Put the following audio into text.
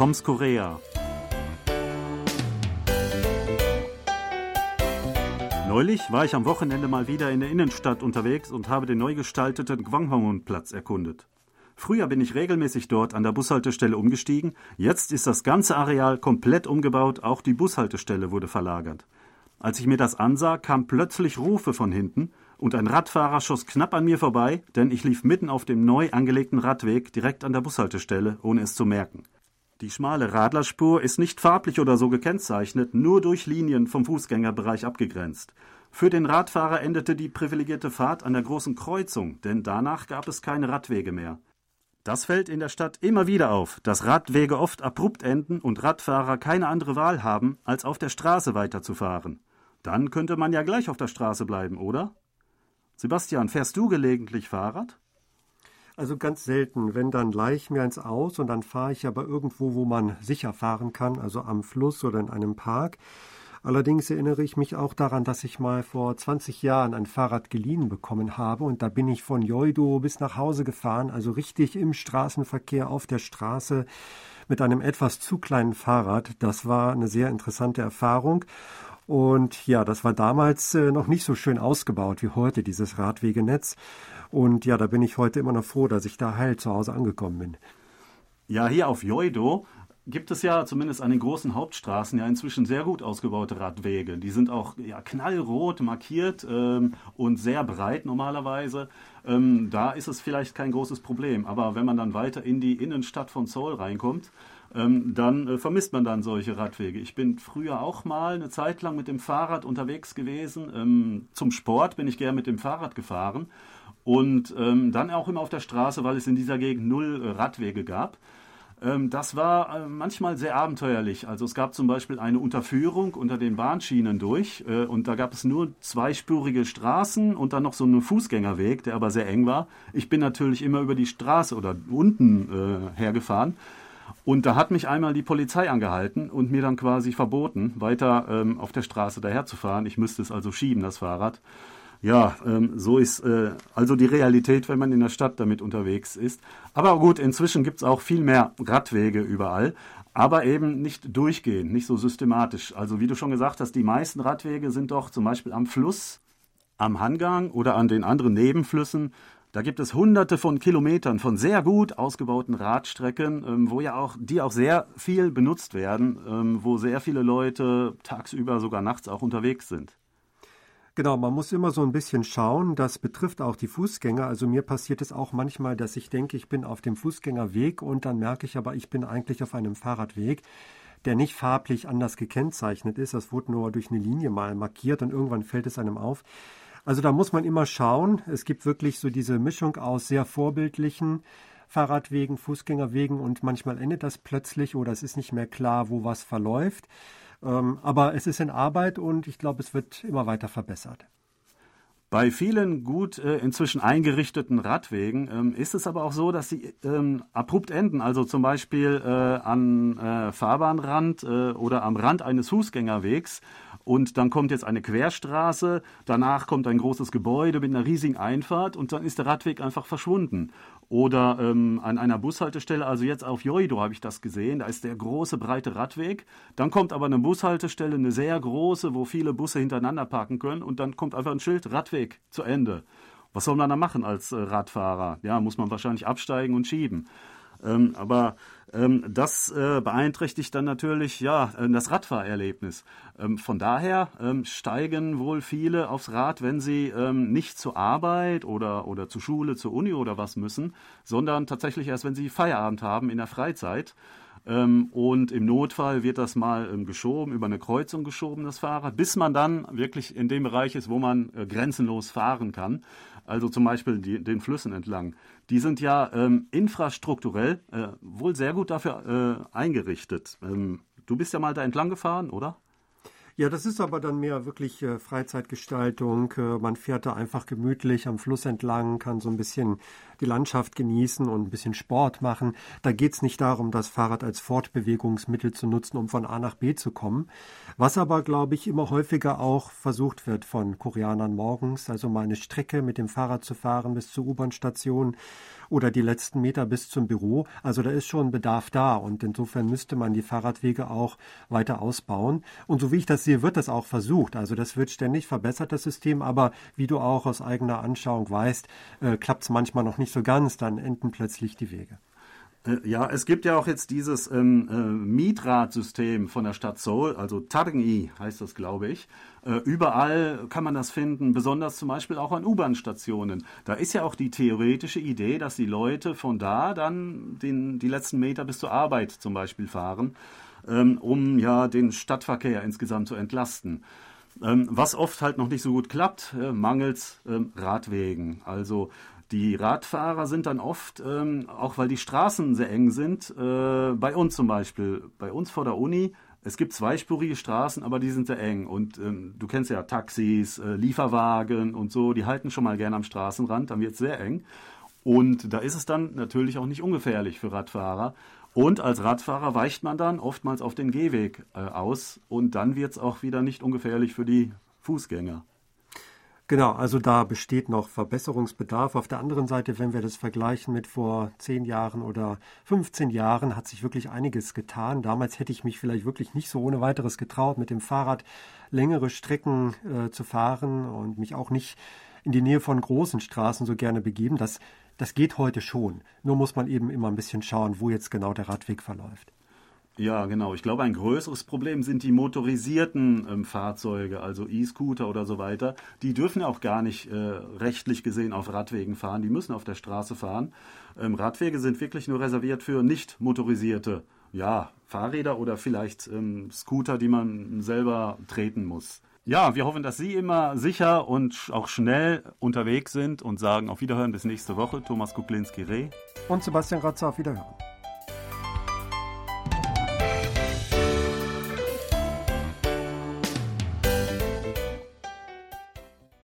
Toms Korea. Neulich war ich am Wochenende mal wieder in der Innenstadt unterwegs und habe den neu gestalteten Gwanghwamun-Platz erkundet. Früher bin ich regelmäßig dort an der Bushaltestelle umgestiegen, jetzt ist das ganze Areal komplett umgebaut, auch die Bushaltestelle wurde verlagert. Als ich mir das ansah, kamen plötzlich Rufe von hinten und ein Radfahrer schoss knapp an mir vorbei, denn ich lief mitten auf dem neu angelegten Radweg direkt an der Bushaltestelle, ohne es zu merken. Die schmale Radlerspur ist nicht farblich oder so gekennzeichnet, nur durch Linien vom Fußgängerbereich abgegrenzt. Für den Radfahrer endete die privilegierte Fahrt an der großen Kreuzung, denn danach gab es keine Radwege mehr. Das fällt in der Stadt immer wieder auf, dass Radwege oft abrupt enden und Radfahrer keine andere Wahl haben, als auf der Straße weiterzufahren. Dann könnte man ja gleich auf der Straße bleiben, oder? Sebastian, fährst du gelegentlich Fahrrad? Also ganz selten, wenn dann leih mir eins aus und dann fahre ich aber irgendwo, wo man sicher fahren kann, also am Fluss oder in einem Park. Allerdings erinnere ich mich auch daran, dass ich mal vor 20 Jahren ein Fahrrad geliehen bekommen habe und da bin ich von Joido bis nach Hause gefahren, also richtig im Straßenverkehr auf der Straße mit einem etwas zu kleinen Fahrrad. Das war eine sehr interessante Erfahrung und ja, das war damals äh, noch nicht so schön ausgebaut wie heute, dieses Radwegenetz. Und ja, da bin ich heute immer noch froh, dass ich da heil zu Hause angekommen bin. Ja, hier auf Joido gibt es ja zumindest an den großen Hauptstraßen ja inzwischen sehr gut ausgebaute Radwege. Die sind auch ja, knallrot markiert ähm, und sehr breit normalerweise. Ähm, da ist es vielleicht kein großes Problem. Aber wenn man dann weiter in die Innenstadt von Seoul reinkommt, ähm, dann äh, vermisst man dann solche Radwege. Ich bin früher auch mal eine Zeit lang mit dem Fahrrad unterwegs gewesen. Ähm, zum Sport bin ich gern mit dem Fahrrad gefahren und ähm, dann auch immer auf der Straße, weil es in dieser Gegend null äh, Radwege gab. Ähm, das war äh, manchmal sehr abenteuerlich. Also es gab zum Beispiel eine Unterführung unter den Bahnschienen durch äh, und da gab es nur zweispurige Straßen und dann noch so einen Fußgängerweg, der aber sehr eng war. Ich bin natürlich immer über die Straße oder unten äh, hergefahren und da hat mich einmal die Polizei angehalten und mir dann quasi verboten, weiter ähm, auf der Straße daherzufahren. Ich müsste es also schieben, das Fahrrad. Ja, ähm, so ist äh, also die Realität, wenn man in der Stadt damit unterwegs ist. Aber gut, inzwischen gibt es auch viel mehr Radwege überall, aber eben nicht durchgehend, nicht so systematisch. Also wie du schon gesagt hast, die meisten Radwege sind doch zum Beispiel am Fluss, am Hangang oder an den anderen Nebenflüssen da gibt es hunderte von Kilometern von sehr gut ausgebauten Radstrecken, ähm, wo ja auch, die auch sehr viel benutzt werden, ähm, wo sehr viele Leute tagsüber, sogar nachts auch unterwegs sind. Genau, man muss immer so ein bisschen schauen. Das betrifft auch die Fußgänger. Also mir passiert es auch manchmal, dass ich denke, ich bin auf dem Fußgängerweg und dann merke ich aber, ich bin eigentlich auf einem Fahrradweg, der nicht farblich anders gekennzeichnet ist. Das wurde nur durch eine Linie mal markiert und irgendwann fällt es einem auf. Also da muss man immer schauen. Es gibt wirklich so diese Mischung aus sehr vorbildlichen Fahrradwegen, Fußgängerwegen und manchmal endet das plötzlich oder es ist nicht mehr klar, wo was verläuft. Ähm, aber es ist in Arbeit und ich glaube, es wird immer weiter verbessert. Bei vielen gut äh, inzwischen eingerichteten Radwegen ähm, ist es aber auch so, dass sie ähm, abrupt enden. Also zum Beispiel äh, an äh, Fahrbahnrand äh, oder am Rand eines Fußgängerwegs und dann kommt jetzt eine Querstraße, danach kommt ein großes Gebäude mit einer riesigen Einfahrt und dann ist der Radweg einfach verschwunden. Oder ähm, an einer Bushaltestelle, also jetzt auf Joido habe ich das gesehen, da ist der große breite Radweg. Dann kommt aber eine Bushaltestelle, eine sehr große, wo viele Busse hintereinander parken können und dann kommt einfach ein Schild Radweg zu Ende. Was soll man da machen als äh, Radfahrer? Ja, muss man wahrscheinlich absteigen und schieben. Ähm, aber ähm, das äh, beeinträchtigt dann natürlich ja äh, das Radfahrerlebnis. Ähm, von daher ähm, steigen wohl viele aufs Rad, wenn sie ähm, nicht zur Arbeit oder, oder zur Schule, zur Uni oder was müssen, sondern tatsächlich erst, wenn sie Feierabend haben in der Freizeit. Ähm, und im Notfall wird das mal ähm, geschoben, über eine Kreuzung geschoben, das Fahrrad, bis man dann wirklich in dem Bereich ist, wo man äh, grenzenlos fahren kann. Also zum Beispiel die, den Flüssen entlang. Die sind ja ähm, infrastrukturell äh, wohl sehr gut dafür äh, eingerichtet. Ähm, du bist ja mal da entlang gefahren, oder? Ja, das ist aber dann mehr wirklich äh, Freizeitgestaltung. Äh, man fährt da einfach gemütlich am Fluss entlang, kann so ein bisschen die Landschaft genießen und ein bisschen Sport machen. Da geht es nicht darum, das Fahrrad als Fortbewegungsmittel zu nutzen, um von A nach B zu kommen. Was aber, glaube ich, immer häufiger auch versucht wird von Koreanern morgens, also mal eine Strecke mit dem Fahrrad zu fahren bis zur U-Bahn-Station oder die letzten Meter bis zum Büro. Also da ist schon Bedarf da und insofern müsste man die Fahrradwege auch weiter ausbauen. Und so wie ich das wird das auch versucht. Also das wird ständig verbessert, das System, aber wie du auch aus eigener Anschauung weißt, äh, klappt es manchmal noch nicht so ganz, dann enden plötzlich die Wege. Äh, ja, es gibt ja auch jetzt dieses ähm, äh, Mietradsystem von der Stadt Seoul, also Tarengi heißt das, glaube ich. Äh, überall kann man das finden, besonders zum Beispiel auch an U-Bahn-Stationen. Da ist ja auch die theoretische Idee, dass die Leute von da dann den, die letzten Meter bis zur Arbeit zum Beispiel fahren, ähm, um ja den Stadtverkehr insgesamt zu entlasten. Ähm, was oft halt noch nicht so gut klappt, äh, mangels ähm, Radwegen. Also die Radfahrer sind dann oft, ähm, auch weil die Straßen sehr eng sind, äh, bei uns zum Beispiel, bei uns vor der Uni, es gibt zweispurige Straßen, aber die sind sehr eng. Und ähm, du kennst ja Taxis, äh, Lieferwagen und so, die halten schon mal gerne am Straßenrand, dann wird es sehr eng. Und da ist es dann natürlich auch nicht ungefährlich für Radfahrer. Und als Radfahrer weicht man dann oftmals auf den Gehweg äh, aus und dann wird es auch wieder nicht ungefährlich für die Fußgänger. Genau, also da besteht noch Verbesserungsbedarf. Auf der anderen Seite, wenn wir das vergleichen mit vor zehn Jahren oder 15 Jahren, hat sich wirklich einiges getan. Damals hätte ich mich vielleicht wirklich nicht so ohne weiteres getraut, mit dem Fahrrad längere Strecken äh, zu fahren und mich auch nicht in die Nähe von großen Straßen so gerne begeben. Das, das geht heute schon. Nur muss man eben immer ein bisschen schauen, wo jetzt genau der Radweg verläuft. Ja, genau. Ich glaube, ein größeres Problem sind die motorisierten ähm, Fahrzeuge, also E-Scooter oder so weiter. Die dürfen ja auch gar nicht äh, rechtlich gesehen auf Radwegen fahren. Die müssen auf der Straße fahren. Ähm, Radwege sind wirklich nur reserviert für nicht motorisierte ja, Fahrräder oder vielleicht ähm, Scooter, die man selber treten muss. Ja, wir hoffen, dass Sie immer sicher und auch schnell unterwegs sind und sagen auf Wiederhören bis nächste Woche. Thomas Kuklinski-Reh. Und Sebastian Ratzer auf Wiederhören.